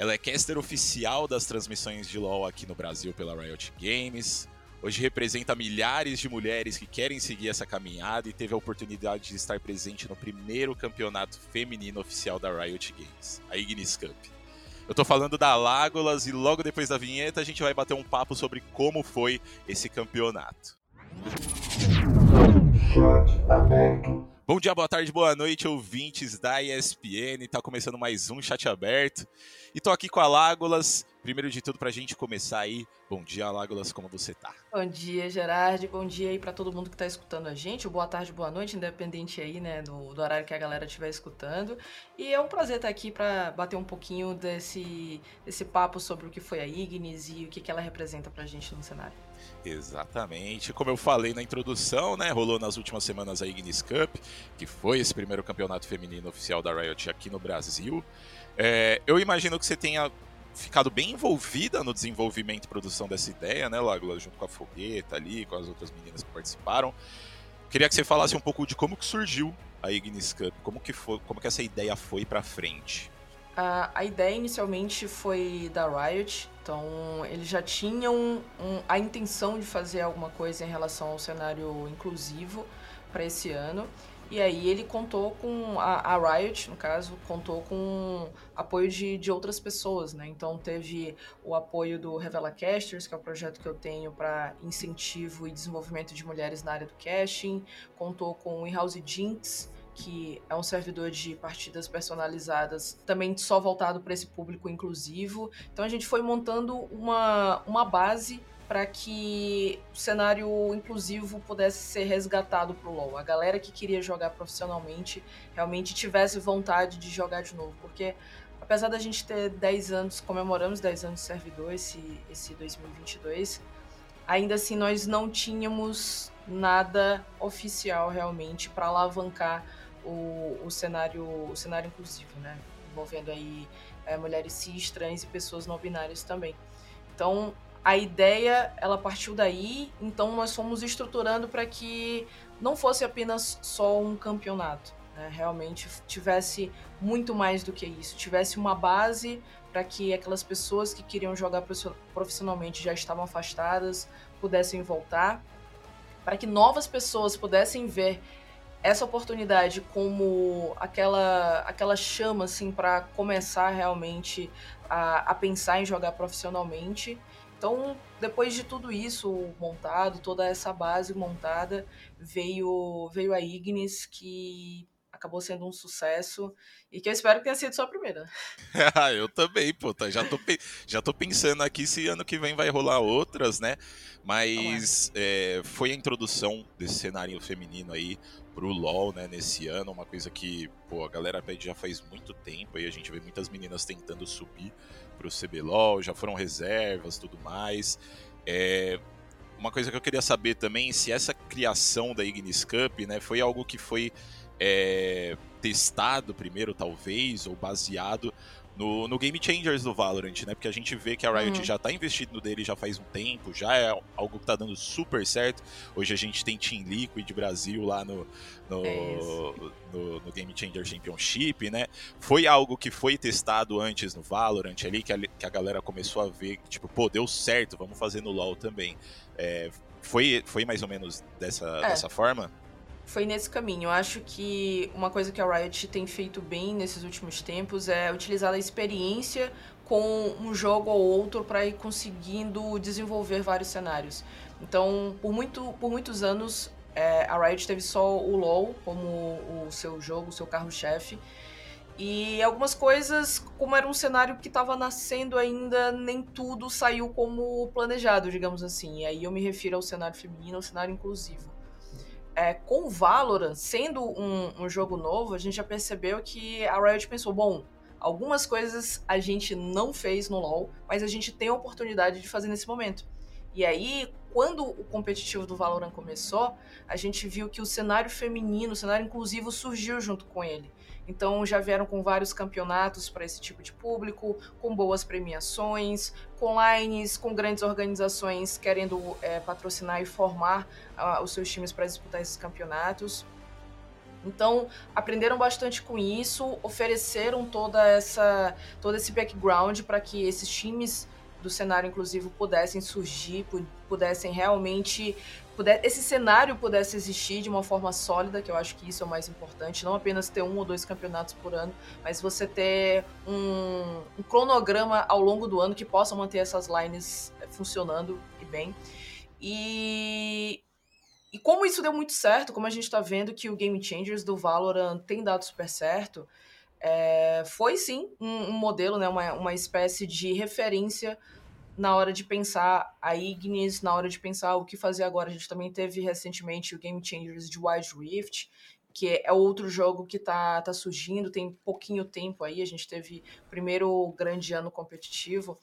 Ela é caster oficial das transmissões de LoL aqui no Brasil pela Riot Games. Hoje representa milhares de mulheres que querem seguir essa caminhada e teve a oportunidade de estar presente no primeiro campeonato feminino oficial da Riot Games, a Ignis Cup. Eu tô falando da Lágolas e logo depois da vinheta a gente vai bater um papo sobre como foi esse campeonato. Chat aberto. Bom dia, boa tarde, boa noite, ouvintes da ESPN. Tá começando mais um chat aberto. E tô aqui com a Lágolas. Primeiro de tudo, pra gente começar aí, bom dia, Lágolas, como você tá? Bom dia, Gerard. Bom dia aí para todo mundo que tá escutando a gente. Boa tarde, boa noite, independente aí, né, do, do horário que a galera estiver escutando. E é um prazer estar aqui para bater um pouquinho desse, desse papo sobre o que foi a Ignis e o que, que ela representa pra gente no cenário. Exatamente. Como eu falei na introdução, né, rolou nas últimas semanas a Ignis Cup, que foi esse primeiro campeonato feminino oficial da Riot aqui no Brasil. É, eu imagino que você tenha ficado bem envolvida no desenvolvimento e produção dessa ideia, né, Lágula, junto com a Fogueta ali, com as outras meninas que participaram. Queria que você falasse um pouco de como que surgiu a Ignis Cup, como que foi, como que essa ideia foi para frente. A, ideia inicialmente foi da Riot, então eles já tinham um, a intenção de fazer alguma coisa em relação ao cenário inclusivo para esse ano. E aí ele contou com a, a, Riot, no caso, contou com apoio de, de outras pessoas, né? Então teve o apoio do Revela Casters, que é o projeto que eu tenho para incentivo e desenvolvimento de mulheres na área do casting, contou com o In-House Jinx, que é um servidor de partidas personalizadas, também só voltado para esse público inclusivo. Então a gente foi montando uma, uma base para que o cenário inclusivo pudesse ser resgatado para o LoL. A galera que queria jogar profissionalmente realmente tivesse vontade de jogar de novo, porque apesar da gente ter 10 anos, comemoramos 10 anos de servidor esse, esse 2022, ainda assim nós não tínhamos nada oficial realmente para alavancar o, o, cenário, o cenário inclusivo, né? Envolvendo aí é, mulheres cis, trans e pessoas não binárias também. Então, a ideia, ela partiu daí, então nós fomos estruturando para que não fosse apenas só um campeonato, né? realmente tivesse muito mais do que isso, tivesse uma base para que aquelas pessoas que queriam jogar profissionalmente já estavam afastadas pudessem voltar, para que novas pessoas pudessem ver essa oportunidade como aquela aquela chama assim para começar realmente a, a pensar em jogar profissionalmente. Então, depois de tudo isso montado, toda essa base montada, veio veio a Ignis que acabou sendo um sucesso e que eu espero que tenha sido só a primeira. eu também, pô, tá, já, tô, já tô pensando aqui se ano que vem vai rolar outras, né? Mas é, foi a introdução desse cenário feminino aí pro LoL, né, nesse ano, uma coisa que, pô, a galera pede já faz muito tempo, aí a gente vê muitas meninas tentando subir pro CBLOL, já foram reservas, tudo mais. É, uma coisa que eu queria saber também, se essa criação da Ignis Cup, né, foi algo que foi é, testado primeiro, talvez, ou baseado no, no Game Changers do Valorant, né? Porque a gente vê que a Riot uhum. já tá investindo nele já faz um tempo, já é algo que tá dando super certo. Hoje a gente tem Team Liquid Brasil lá no, no, é no, no, Game Changer Championship, né? Foi algo que foi testado antes no Valorant ali, que a, que a galera começou a ver, tipo, pô, deu certo, vamos fazer no LoL também. É, foi, foi mais ou menos dessa, é. dessa forma? Foi nesse caminho. Eu acho que uma coisa que a Riot tem feito bem nesses últimos tempos é utilizar a experiência com um jogo ou outro para ir conseguindo desenvolver vários cenários. Então, por, muito, por muitos anos, é, a Riot teve só o LoL como o seu jogo, o seu carro-chefe. E algumas coisas, como era um cenário que estava nascendo ainda, nem tudo saiu como planejado, digamos assim. E aí eu me refiro ao cenário feminino, ao cenário inclusivo é, com Valorant, sendo um, um, jogo novo, a gente já percebeu que a Riot pensou, bom, algumas coisas a gente não fez no LoL, mas a gente tem a oportunidade de fazer nesse momento. E aí, quando o competitivo do Valorant começou, a gente viu que o cenário feminino, o cenário inclusivo surgiu junto com ele. Então já vieram com vários campeonatos para esse tipo de público, com boas premiações, com lines, com grandes organizações querendo é, patrocinar e formar uh, os seus times para disputar esses campeonatos. Então, aprenderam bastante com isso, ofereceram toda essa todo esse background para que esses times do cenário inclusivo pudessem surgir, pudessem realmente puder, esse cenário pudesse existir de uma forma sólida, que eu acho que isso é o mais importante, não apenas ter um ou dois campeonatos por ano, mas você ter um, um cronograma ao longo do ano que possa manter essas lines eh, funcionando e bem. E, e como isso deu muito certo, como a gente está vendo que o Game Changers do Valorant tem dado super certo, é, foi sim um, um, modelo, né, uma, uma espécie de referência na hora de pensar a Ignis, na hora de pensar o que fazer agora. A gente também teve recentemente o Game Changers de Wild Rift, que é outro jogo que tá, tá surgindo, tem pouquinho tempo aí, a gente teve primeiro grande ano competitivo.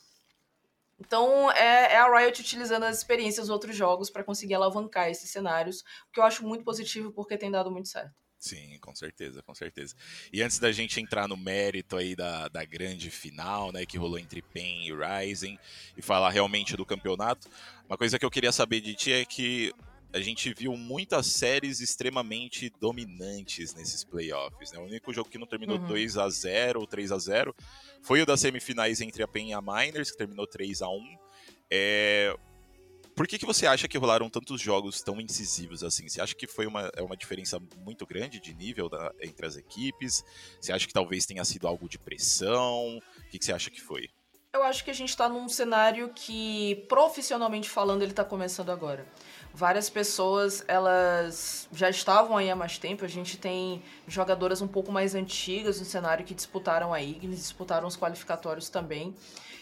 Então, é, é, a Riot utilizando as experiências dos outros jogos para conseguir alavancar esses cenários, o que eu acho muito positivo porque tem dado muito certo. Sim, com certeza, com certeza. E antes da gente entrar no mérito aí da, da grande final, né, que rolou entre PEN e Rising, e falar realmente do campeonato, uma coisa que eu queria saber de ti é que a gente viu muitas séries extremamente dominantes nesses playoffs. Né? O único jogo que não terminou uhum. 2 a 0 ou 3 a 0 foi o das semifinais entre a PEN e a Miners, que terminou 3 a 1 é... Por que, que você acha que rolaram tantos jogos tão incisivos assim? Você acha que foi uma, é uma diferença muito grande de nível da, entre as equipes? Você acha que talvez tenha sido algo de pressão? O que, que você acha que foi? Eu acho que a gente está num cenário que, profissionalmente falando, ele está começando agora várias pessoas elas já estavam aí há mais tempo. A gente tem jogadoras um pouco mais antigas no cenário que disputaram a Ignis, disputaram os qualificatórios também.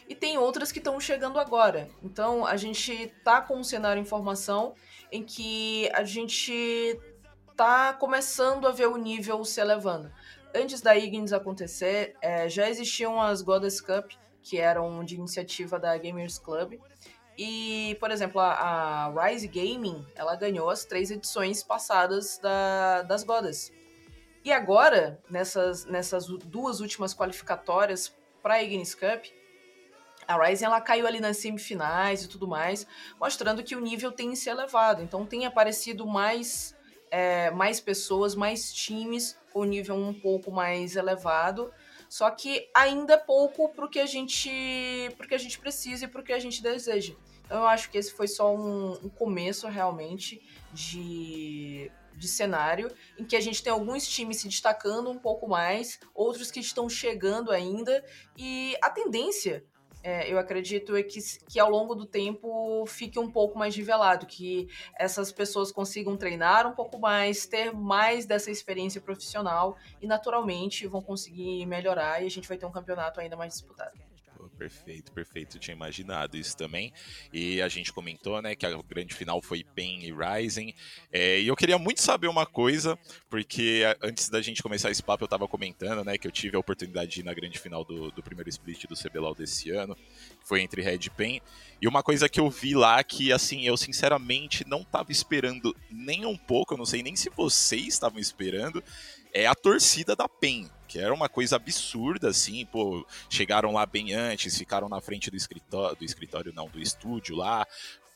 E tem outras que estão chegando agora. Então a gente tá com um cenário em formação em que a gente tá começando a ver o nível se elevando. Antes da Ignis acontecer, é, já existiam as Goddess Cup, que eram de iniciativa da Gamers Club e, por exemplo, a, a, Rise Gaming, ela ganhou as três edições passadas da, das Godas. E agora, nessas, nessas duas últimas qualificatórias para a Ignis Cup, a Ryzen ela caiu ali nas semifinais e tudo mais, mostrando que o nível tem se elevado. Então tem aparecido mais, é, mais pessoas, mais times com nível um pouco mais elevado. Só que ainda é pouco pro que a gente, pro que a gente precisa e pro que a gente deseja. Então eu acho que esse foi só um, um começo realmente de, de cenário em que a gente tem alguns times se destacando um pouco mais, outros que estão chegando ainda e a tendência é, eu acredito é que, que ao longo do tempo fique um pouco mais nivelado, que essas pessoas consigam treinar um pouco mais, ter mais dessa experiência profissional e naturalmente vão conseguir melhorar e a gente vai ter um campeonato ainda mais disputado perfeito, perfeito. Eu tinha imaginado isso também. E a gente comentou, né, que a grande final foi PEN e Rising. É, e eu queria muito saber uma coisa, porque antes da gente começar esse papo eu tava comentando, né, que eu tive a oportunidade de ir na grande final do, do primeiro split do CBLOL desse ano, que foi entre Red e PEN. E uma coisa que eu vi lá que, assim, eu sinceramente não tava esperando nem um pouco, eu não sei nem se vocês estavam esperando, é a torcida da PEN que era uma coisa absurda, assim, pô, chegaram lá bem antes, ficaram na frente do escritório, do escritório não, do estúdio lá,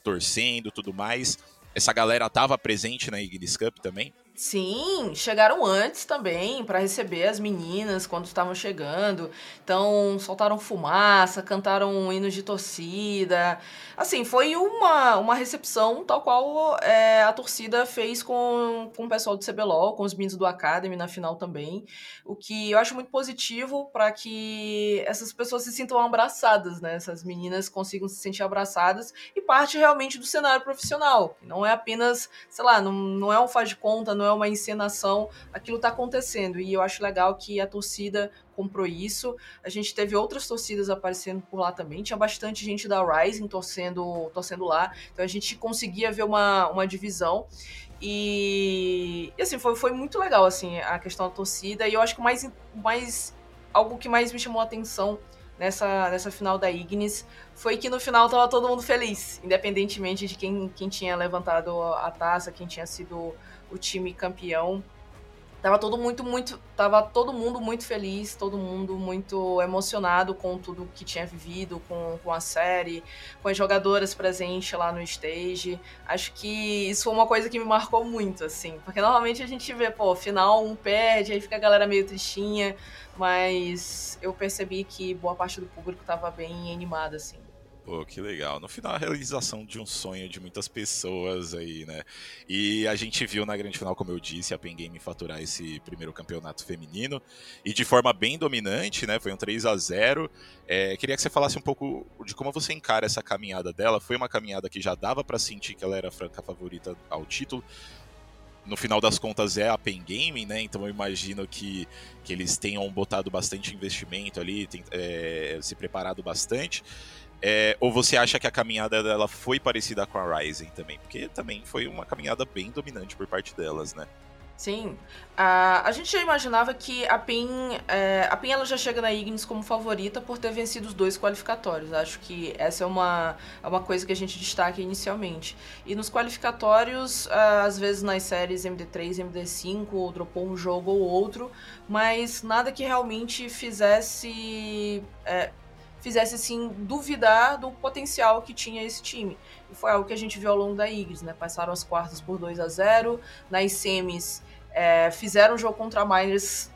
torcendo, tudo mais. Essa galera tava presente na Ignis Cup também? Sim, chegaram antes também para receber as meninas quando estavam chegando. Então, soltaram fumaça, cantaram hinos de torcida. Assim, foi uma, uma recepção tal qual é, a torcida fez com, com o pessoal do CBLOL, com os meninos do Academy na final também. O que eu acho muito positivo para que essas pessoas se sintam abraçadas, né? Essas meninas consigam se sentir abraçadas e parte realmente do cenário profissional. Não é apenas, sei lá, não, não é um faz de conta, não é uma encenação, aquilo está acontecendo. E eu acho legal que a torcida comprou isso. A gente teve outras torcidas aparecendo por lá também. Tinha bastante gente da Rising torcendo, torcendo lá. Então a gente conseguia ver uma, uma divisão. E, e assim, foi, foi muito legal assim, a questão da torcida. E eu acho que mais, mais algo que mais me chamou a atenção nessa, nessa final da Ignis foi que no final tava todo mundo feliz, independentemente de quem, quem tinha levantado a taça, quem tinha sido o time campeão. Tava todo muito, muito. Tava todo mundo muito feliz, todo mundo muito emocionado com tudo que tinha vivido, com, com a série, com as jogadoras presentes lá no stage. Acho que isso foi uma coisa que me marcou muito, assim. Porque normalmente a gente vê, pô, final um perde, aí fica a galera meio tristinha. Mas eu percebi que boa parte do público tava bem animada, assim. Pô, que legal. No final, a realização de um sonho de muitas pessoas aí, né? E a gente viu na grande final, como eu disse, a Pen Game faturar esse primeiro campeonato feminino e de forma bem dominante, né? Foi um 3 a 0 é, Queria que você falasse um pouco de como você encara essa caminhada dela. Foi uma caminhada que já dava para sentir que ela era a franca favorita ao título, no final das contas é a Pen Gaming, né? Então eu imagino que, que eles tenham botado bastante investimento ali, tem, é, se preparado bastante. É, ou você acha que a caminhada dela foi parecida com a Rising também? Porque também foi uma caminhada bem dominante por parte delas, né? Sim. Uh, a gente já imaginava que a PEN, é, a PEN ela já chega na Ignis como favorita por ter vencido os dois qualificatórios. Acho que essa é uma, é uma coisa que a gente destaca inicialmente. E nos qualificatórios, uh, às vezes nas séries MD3, MD5, dropou um jogo ou outro, mas nada que realmente fizesse. É, fizesse assim duvidar do potencial que tinha esse time. E foi algo que a gente viu ao longo da Igris, né? Passaram as quartas por 2 a 0 nas semis é, fizeram um jogo contra a Miners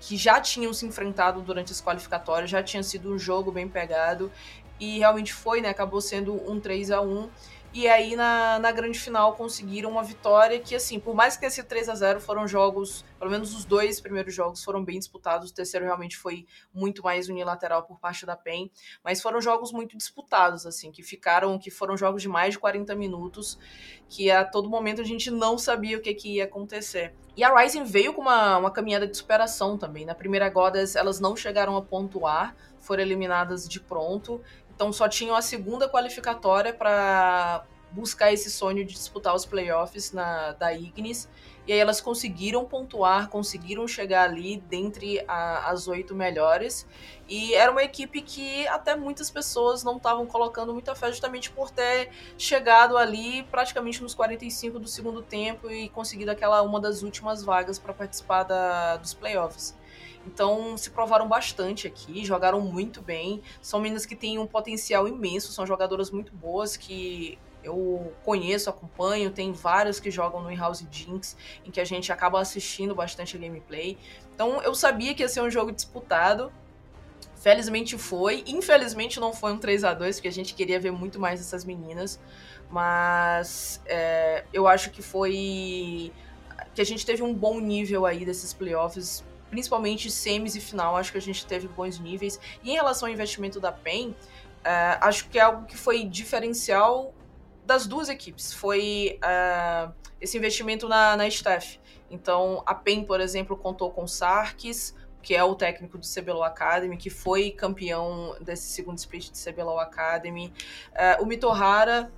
que já tinham se enfrentado durante as qualificatórias, já tinha sido um jogo bem pegado e realmente foi, né? Acabou sendo um 3 a 1 e aí na, na grande final conseguiram uma vitória que, assim, por mais que tenha sido 3 a 0 foram jogos, pelo menos os dois primeiros jogos foram bem disputados. O terceiro realmente foi muito mais unilateral por parte da PEN, mas foram jogos muito disputados, assim, que ficaram, que foram jogos de mais de 40 minutos, que a todo momento a gente não sabia o que, que ia acontecer. E a Rising veio com uma, uma caminhada de superação também. Na primeira Goddess, elas não chegaram a pontuar, foram eliminadas de pronto. Então só tinham a segunda qualificatória para buscar esse sonho de disputar os playoffs na, da Ignis. E aí elas conseguiram pontuar, conseguiram chegar ali dentre a, as oito melhores. E era uma equipe que até muitas pessoas não estavam colocando muita fé, justamente por ter chegado ali praticamente nos 45 do segundo tempo e conseguido aquela uma das últimas vagas para participar da, dos playoffs. Então se provaram bastante aqui, jogaram muito bem. São meninas que têm um potencial imenso, são jogadoras muito boas que eu conheço, acompanho, tem várias que jogam no In-House Jinx, em que a gente acaba assistindo bastante a gameplay. Então eu sabia que ia ser um jogo disputado. Felizmente foi. Infelizmente não foi um 3 a 2 porque a gente queria ver muito mais dessas meninas. Mas é, eu acho que foi. que a gente teve um bom nível aí desses playoffs principalmente semis e final, acho que a gente teve bons níveis. E em relação ao investimento da PEN, uh, acho que é algo que foi diferencial das duas equipes. Foi uh, esse investimento na, na staff. Então, a PEN, por exemplo, contou com Sarkis, que é o técnico do CBLOL Academy, que foi campeão desse segundo split de CBLOL Academy. Uh, o Mitohara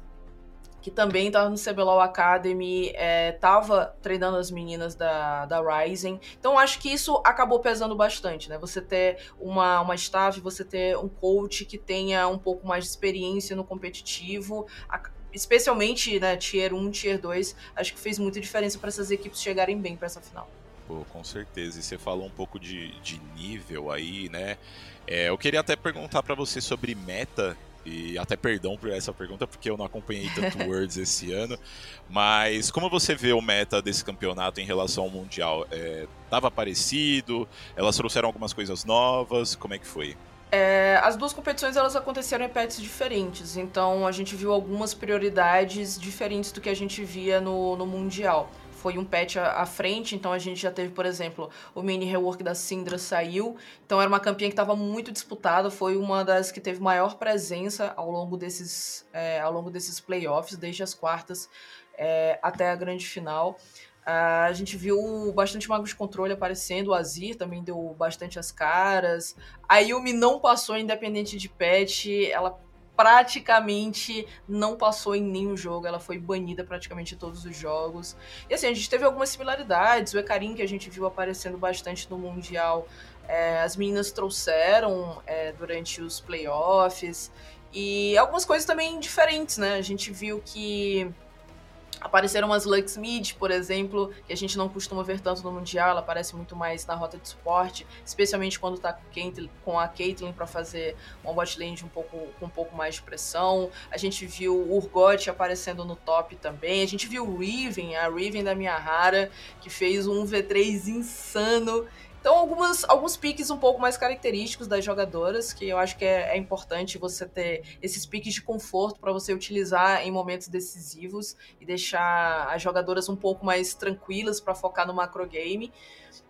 que também estava no CBLOL Academy, estava é, treinando as meninas da, da Rising. Então acho que isso acabou pesando bastante, né? Você ter uma, uma staff, você ter um coach que tenha um pouco mais de experiência no competitivo, especialmente né, Tier 1, Tier 2, acho que fez muita diferença para essas equipes chegarem bem para essa final. Pô, com certeza. E você falou um pouco de, de nível aí, né? É, eu queria até perguntar para você sobre meta e até perdão por essa pergunta, porque eu não acompanhei tanto Worlds esse ano. Mas como você vê o meta desse campeonato em relação ao Mundial? É, tava parecido? Elas trouxeram algumas coisas novas? Como é que foi? É, as duas competições elas aconteceram em pets diferentes, então a gente viu algumas prioridades diferentes do que a gente via no, no Mundial. Foi um patch à frente, então a gente já teve, por exemplo, o mini rework da Syndra saiu, então era uma campanha que estava muito disputada, foi uma das que teve maior presença ao longo desses, é, ao longo desses playoffs, desde as quartas é, até a grande final. Uh, a gente viu bastante magos de controle aparecendo, o Azir também deu bastante as caras. A Yumi não passou independente de patch, ela praticamente não passou em nenhum jogo, ela foi banida praticamente em todos os jogos. E assim, a gente teve algumas similaridades, o Ekarim que a gente viu aparecendo bastante no Mundial, é, as meninas trouxeram é, durante os playoffs, e algumas coisas também diferentes, né? A gente viu que Apareceram umas Lux Mid, por exemplo, que a gente não costuma ver tanto no Mundial, ela aparece muito mais na rota de suporte, especialmente quando tá com a Caitlyn para fazer uma bot lane um pouco, com um pouco mais de pressão. A gente viu o Urgot aparecendo no top também. A gente viu o Riven, a Riven da Miyahara, que fez um V3 insano. Então, algumas, alguns piques um pouco mais característicos das jogadoras, que eu acho que é, é importante você ter esses piques de conforto para você utilizar em momentos decisivos e deixar as jogadoras um pouco mais tranquilas para focar no macro game.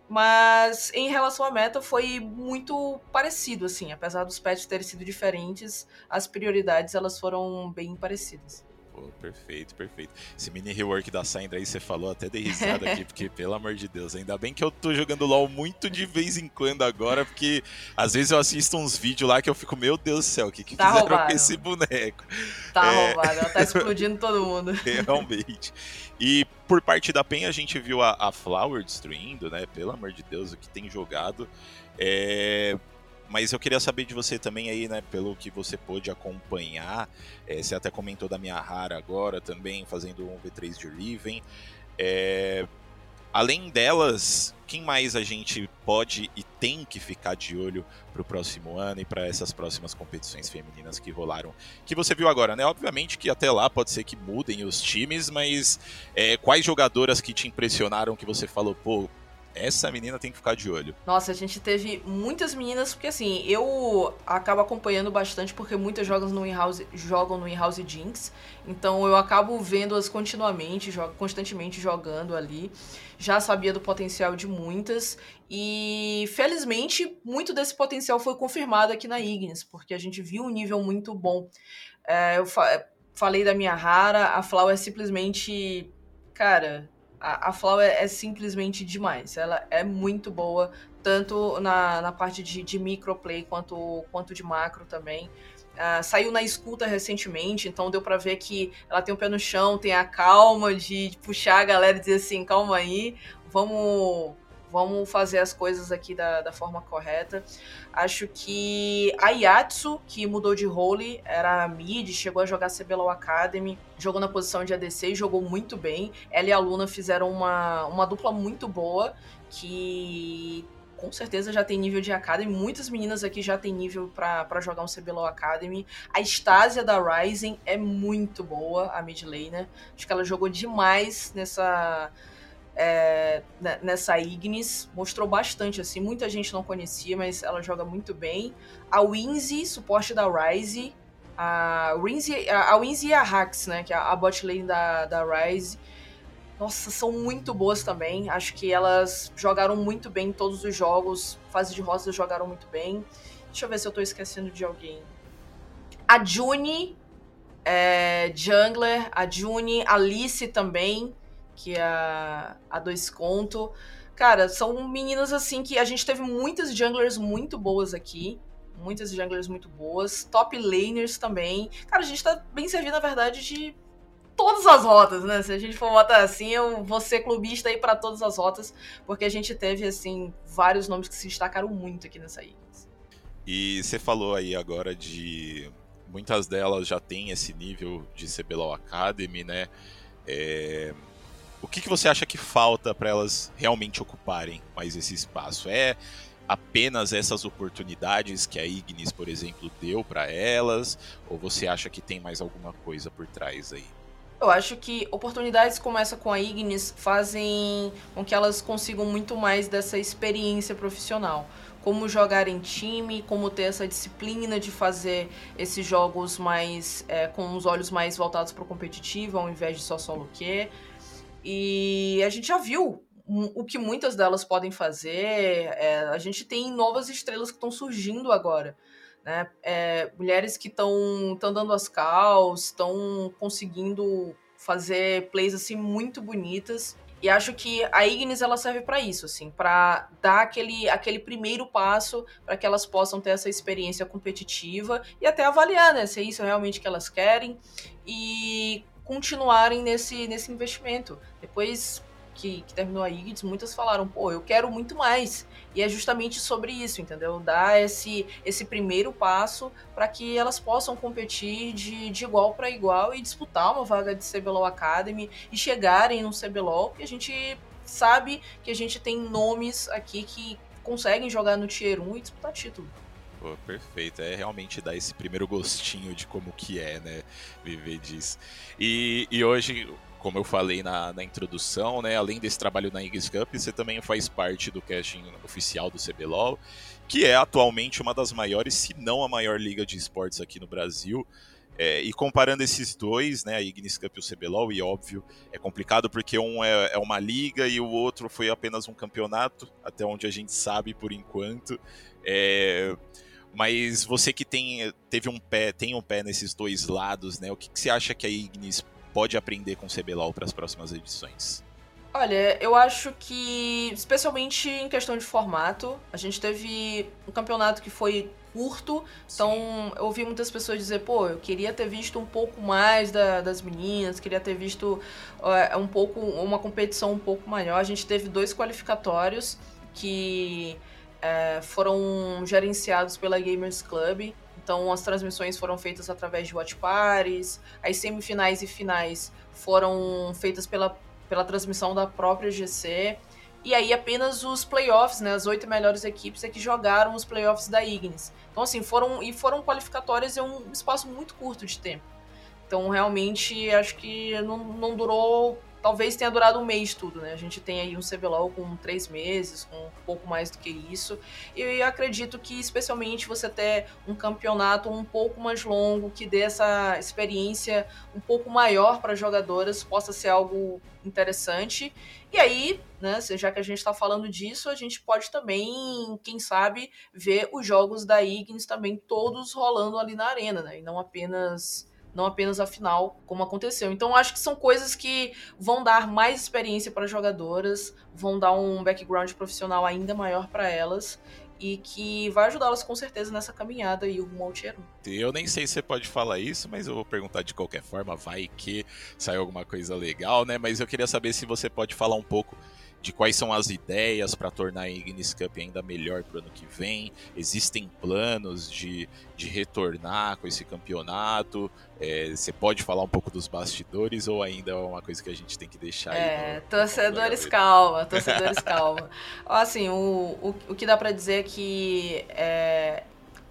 Mas em relação à meta foi muito parecido, assim, apesar dos patches terem sido diferentes, as prioridades elas foram bem parecidas. Pô, perfeito, perfeito. Esse mini rework da Syndra aí você falou, até dei risada aqui, porque pelo amor de Deus, ainda bem que eu tô jogando LoL muito de vez em quando agora, porque às vezes eu assisto uns vídeos lá que eu fico, meu Deus do céu, o que, que tá fizeram roubado. com esse boneco? Tá é... roubado, ela tá explodindo todo mundo. Realmente. E por parte da PEN a gente viu a, a Flower destruindo, né? Pelo amor de Deus, o que tem jogado. É, mas eu queria saber de você também aí, né, pelo que você pôde acompanhar, é, você até comentou da minha Rara agora também, fazendo um V3 de Riven. É, além delas, quem mais a gente pode e tem que ficar de olho para o próximo ano e para essas próximas competições femininas que rolaram? Que você viu agora, né? Obviamente que até lá pode ser que mudem os times, mas é, quais jogadoras que te impressionaram que você falou, pô, essa menina tem que ficar de olho. Nossa, a gente teve muitas meninas, porque assim, eu acabo acompanhando bastante porque muitas jogam no in-house, jogam no in-house Jinx, então eu acabo vendo-as continuamente, constantemente jogando ali. Já sabia do potencial de muitas e felizmente muito desse potencial foi confirmado aqui na Ignis, porque a gente viu um nível muito bom. É, eu fa falei da minha rara, a Flau é simplesmente, cara, a, a Flau é, é, simplesmente demais. Ela é muito boa, tanto na, na parte de, de microplay quanto, quanto de macro também. Uh, saiu na escuta recentemente, então deu para ver que ela tem o pé no chão, tem a calma de, de puxar a galera e dizer assim, calma aí, vamos vamos fazer as coisas aqui da, da forma correta. Acho que a Yatsu, que mudou de role, era mid, chegou a jogar CBLOL Academy, jogou na posição de ADC e jogou muito bem. Ela e a Luna fizeram uma, uma dupla muito boa, que com certeza já tem nível de Academy. Muitas meninas aqui já tem nível para jogar um CBLOL Academy. A Stasia da Rising é muito boa, a mid laner. Acho que ela jogou demais nessa é, né, nessa Ignis, mostrou bastante, assim, muita gente não conhecia, mas ela joga muito bem. A Winzy, suporte da Ryze, a Winzy, a, Winzy e a Hax, né, que é a bot lane da, da Ryze, nossa, são muito boas também. Acho que elas jogaram muito bem em todos os jogos. Fase de rosa jogaram muito bem. Deixa eu ver se eu tô esquecendo de alguém. A Juni, é, Jungler, a Juni, a Alice também que é a, a Dois Conto. Cara, são meninas assim que a gente teve muitas junglers muito boas aqui. Muitas junglers muito boas. Top laners também. Cara, a gente tá bem servido, na verdade, de todas as rotas, né? Se a gente for botar assim, eu vou ser clubista aí para todas as rotas, porque a gente teve, assim, vários nomes que se destacaram muito aqui nessa ilha. E você falou aí agora de. Muitas delas já têm esse nível de CBLOL Academy, né? É, o que, que você acha que falta para elas realmente ocuparem mais esse espaço? É apenas essas oportunidades que a Ignis, por exemplo, deu para elas? Ou você acha que tem mais alguma coisa por trás aí? Eu acho que oportunidades como essa com a Ignis fazem com que elas consigam muito mais dessa experiência profissional. Como jogar em time, como ter essa disciplina de fazer esses jogos mais é, com os olhos mais voltados para o competitivo, ao invés de só solo que. E a gente já viu o que muitas delas podem fazer. É, a gente tem novas estrelas que estão surgindo agora. Né? É, mulheres que estão dando as calls, estão conseguindo fazer plays assim muito bonitas. E acho que a Ignis ela serve para isso, assim, para dar aquele, aquele primeiro passo para que elas possam ter essa experiência competitiva e até avaliar, né, se é isso realmente que elas querem. E continuarem nesse, nesse investimento. Depois que, que terminou a Ignis, muitas falaram, pô, eu quero muito mais. E é justamente sobre isso, entendeu? Dar esse, esse primeiro passo para que elas possam competir de, de igual para igual e disputar uma vaga de CBLOL Academy e chegarem no CBLOL, que a gente sabe que a gente tem nomes aqui que conseguem jogar no Tier 1 e disputar título. Pô, perfeito. É realmente dar esse primeiro gostinho de como que é, né? Viver disso. E, e hoje, como eu falei na, na introdução, né? Além desse trabalho na Ignis Cup, você também faz parte do casting oficial do CBLOL, que é atualmente uma das maiores, se não a maior liga de esportes aqui no Brasil. É, e comparando esses dois, né, a Ignis Cup e o CBLOL, e óbvio, é complicado porque um é, é, uma liga e o outro foi apenas um campeonato, até onde a gente sabe por enquanto. É, mas você que tem, teve um pé, tem um pé nesses dois lados, né? O que, que você acha que a Ignis pode aprender com o CBLOL para as próximas edições? Olha, eu acho que, especialmente em questão de formato, a gente teve um campeonato que foi curto, então eu ouvi muitas pessoas dizer, pô, eu queria ter visto um pouco mais da, das meninas, queria ter visto uh, um pouco, uma competição um pouco maior. A gente teve dois qualificatórios que é, foram gerenciados pela Gamers Club. Então as transmissões foram feitas através de watch parties, as semifinais e finais foram feitas pela, pela transmissão da própria GC. E aí apenas os playoffs, né, as oito melhores equipes é que jogaram os playoffs da Ignis. Então assim, foram e foram qualificatórias em um espaço muito curto de tempo. Então realmente acho que não, não durou talvez tenha durado um mês tudo, né? A gente tem aí um CBLOL com três meses, com um pouco mais do que isso. E eu acredito que, especialmente, você ter um campeonato um pouco mais longo, que dê essa experiência um pouco maior para jogadoras, possa ser algo interessante. E aí, né, já que a gente está falando disso, a gente pode também, quem sabe, ver os jogos da Ignis também todos rolando ali na arena, né? E não apenas não apenas a final, como aconteceu. Então acho que são coisas que vão dar mais experiência para jogadoras, vão dar um background profissional ainda maior para elas e que vai ajudá-las com certeza nessa caminhada e rumo ao Tier 1. Eu nem sei se você pode falar isso, mas eu vou perguntar de qualquer forma, vai que saiu alguma coisa legal, né? Mas eu queria saber se você pode falar um pouco de quais são as ideias para tornar a Ignis Cup ainda melhor para o ano que vem. Existem planos de, de retornar com esse campeonato? É, você pode falar um pouco dos bastidores ou ainda é uma coisa que a gente tem que deixar é, aí? No, torcedores, no calma, torcedores, calma. Assim, o, o, o que dá para dizer é que é,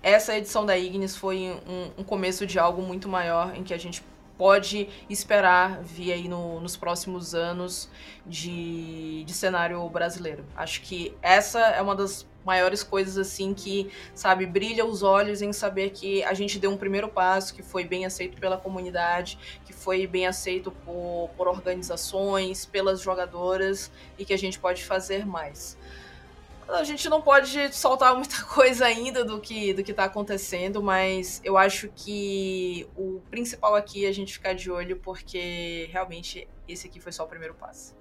essa edição da Ignis foi um, um começo de algo muito maior em que a gente pode esperar vir aí no, nos próximos anos de, de cenário brasileiro. Acho que essa é uma das maiores coisas assim que, sabe, brilha os olhos em saber que a gente deu um primeiro passo, que foi bem aceito pela comunidade, que foi bem aceito por, por organizações, pelas jogadoras e que a gente pode fazer mais a gente não pode soltar muita coisa ainda do que do que está acontecendo, mas eu acho que o principal aqui é a gente ficar de olho porque realmente esse aqui foi só o primeiro passo.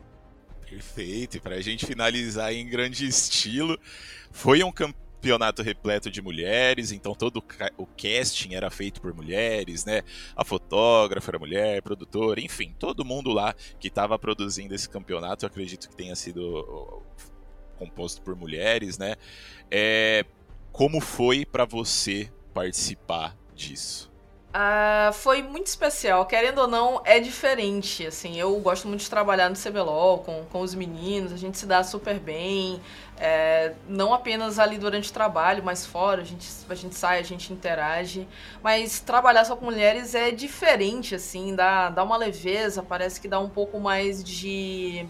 Perfeito. E para a gente finalizar em grande estilo, foi um campeonato repleto de mulheres, então todo o casting era feito por mulheres, né? A fotógrafa era mulher, produtora, enfim, todo mundo lá que estava produzindo esse campeonato, eu acredito que tenha sido composto por mulheres, né? É, como foi para você participar disso? Uh, foi muito especial, querendo ou não, é diferente, assim, eu gosto muito de trabalhar no CBLOL com, com os meninos, a gente se dá super bem, é, não apenas ali durante o trabalho, mas fora, a gente, a gente sai, a gente interage, mas trabalhar só com mulheres é diferente, assim, dá, dá uma leveza, parece que dá um pouco mais de,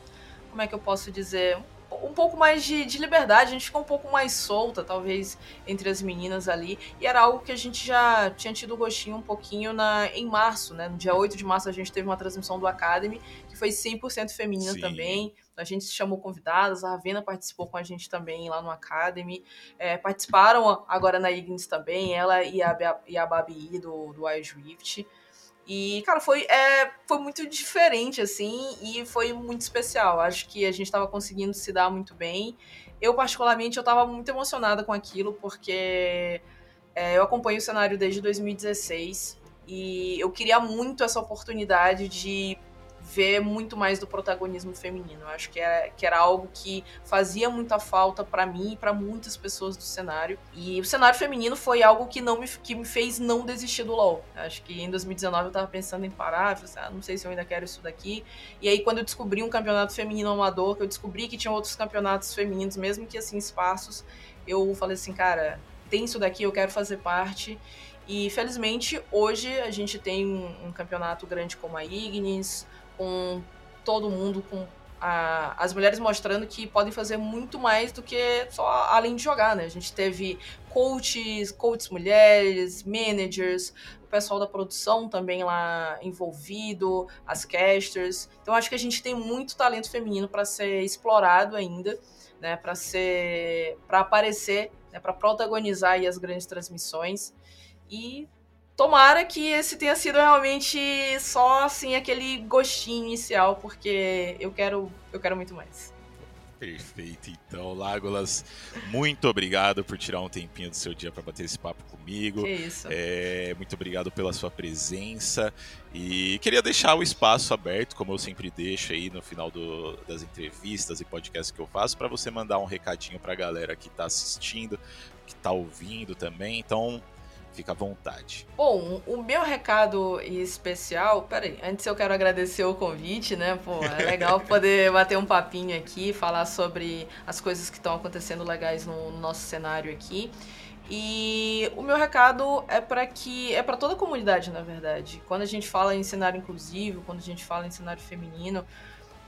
como é que eu posso dizer, um pouco mais de, de, liberdade, a gente ficou um pouco mais solta, talvez, entre as meninas ali. E era algo que a gente já tinha tido gostinho um pouquinho na, em março, né? No dia 8 de março a gente teve uma transmissão do Academy, que foi 100% feminina Sim. também. A gente chamou convidadas, a Ravena participou com a gente também lá no Academy. É, participaram agora na Ignis também, ela e a, e a Babi do, do Wild Rift. E, cara, foi, é, foi muito diferente, assim, e foi muito especial. Acho que a gente estava conseguindo se dar muito bem. Eu, particularmente, eu estava muito emocionada com aquilo, porque é, eu acompanho o cenário desde 2016 e eu queria muito essa oportunidade de ver muito mais do protagonismo feminino. Eu acho que era, que era algo que fazia muita falta para mim e para muitas pessoas do cenário. E o cenário feminino foi algo que não me, que me fez não desistir do LoL. Eu acho que em 2019 eu tava pensando em parar, assim, ah, não sei se eu ainda quero isso daqui. E aí quando eu descobri um campeonato feminino amador, que eu descobri que tinha outros campeonatos femininos, mesmo que assim espaços, eu falei assim, cara, tem isso daqui, eu quero fazer parte. E felizmente hoje a gente tem um, um campeonato grande como a Ignis, com todo mundo, com a, as mulheres mostrando que podem fazer muito mais do que só além de jogar, né? A gente teve coaches, coaches mulheres, managers, o pessoal da produção também lá envolvido, as casters. Então acho que a gente tem muito talento feminino para ser explorado ainda, né? Para ser, para aparecer, né? para protagonizar as grandes transmissões e Tomara que esse tenha sido realmente só assim aquele gostinho inicial, porque eu quero, eu quero muito mais. Perfeito, então, Lágolas, muito obrigado por tirar um tempinho do seu dia para bater esse papo comigo. Que isso. É, muito obrigado pela sua presença e queria deixar o espaço aberto, como eu sempre deixo aí no final do, das entrevistas e podcasts que eu faço, para você mandar um recadinho para a galera que está assistindo, que está ouvindo também. Então, Fica à vontade. Bom, o meu recado especial. Peraí, antes eu quero agradecer o convite, né? Pô, é legal poder bater um papinho aqui, falar sobre as coisas que estão acontecendo legais no, no nosso cenário aqui. E o meu recado é para que é para toda a comunidade, na verdade. Quando a gente fala em cenário inclusivo, quando a gente fala em cenário feminino,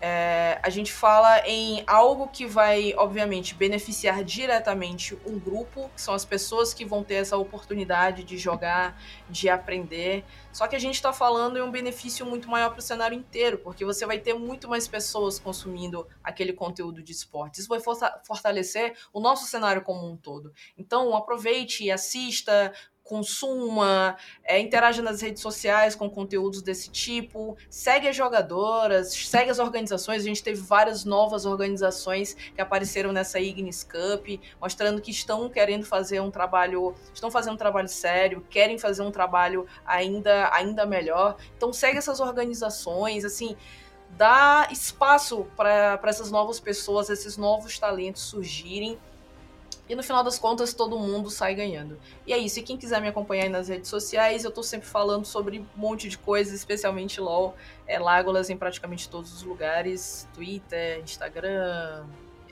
é, a gente fala em algo que vai, obviamente, beneficiar diretamente um grupo, que são as pessoas que vão ter essa oportunidade de jogar, de aprender. Só que a gente está falando em um benefício muito maior para o cenário inteiro, porque você vai ter muito mais pessoas consumindo aquele conteúdo de esporte. Isso vai fortalecer o nosso cenário como um todo. Então, aproveite, assista, consuma, é, interaja nas redes sociais com conteúdos desse tipo, segue as jogadoras, segue as organizações. A gente teve várias novas organizações que apareceram nessa Ignis Cup, mostrando que estão querendo fazer um trabalho, estão fazendo um trabalho sério, querem fazer um trabalho ainda, ainda melhor. Então segue essas organizações, assim, dá espaço para essas novas pessoas, esses novos talentos surgirem e no final das contas, todo mundo sai ganhando. E é isso. E quem quiser me acompanhar nas redes sociais, eu tô sempre falando sobre um monte de coisas, especialmente LOL. É Lágolas em praticamente todos os lugares: Twitter, Instagram,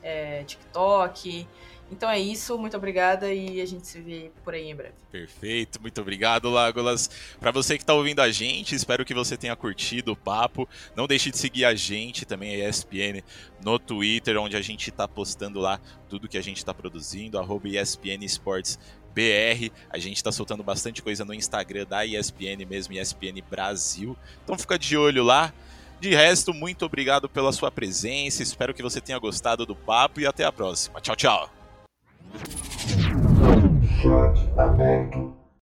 é, TikTok. Então é isso, muito obrigada e a gente se vê por aí em breve. Perfeito, muito obrigado, Lágolas. Para você que está ouvindo a gente, espero que você tenha curtido o papo. Não deixe de seguir a gente também, a ESPN, no Twitter, onde a gente está postando lá tudo que a gente está produzindo, arroba ESPN Sports BR. A gente está soltando bastante coisa no Instagram da ESPN mesmo, ESPN Brasil. Então fica de olho lá. De resto, muito obrigado pela sua presença. Espero que você tenha gostado do papo e até a próxima. Tchau, tchau. Chat aberto.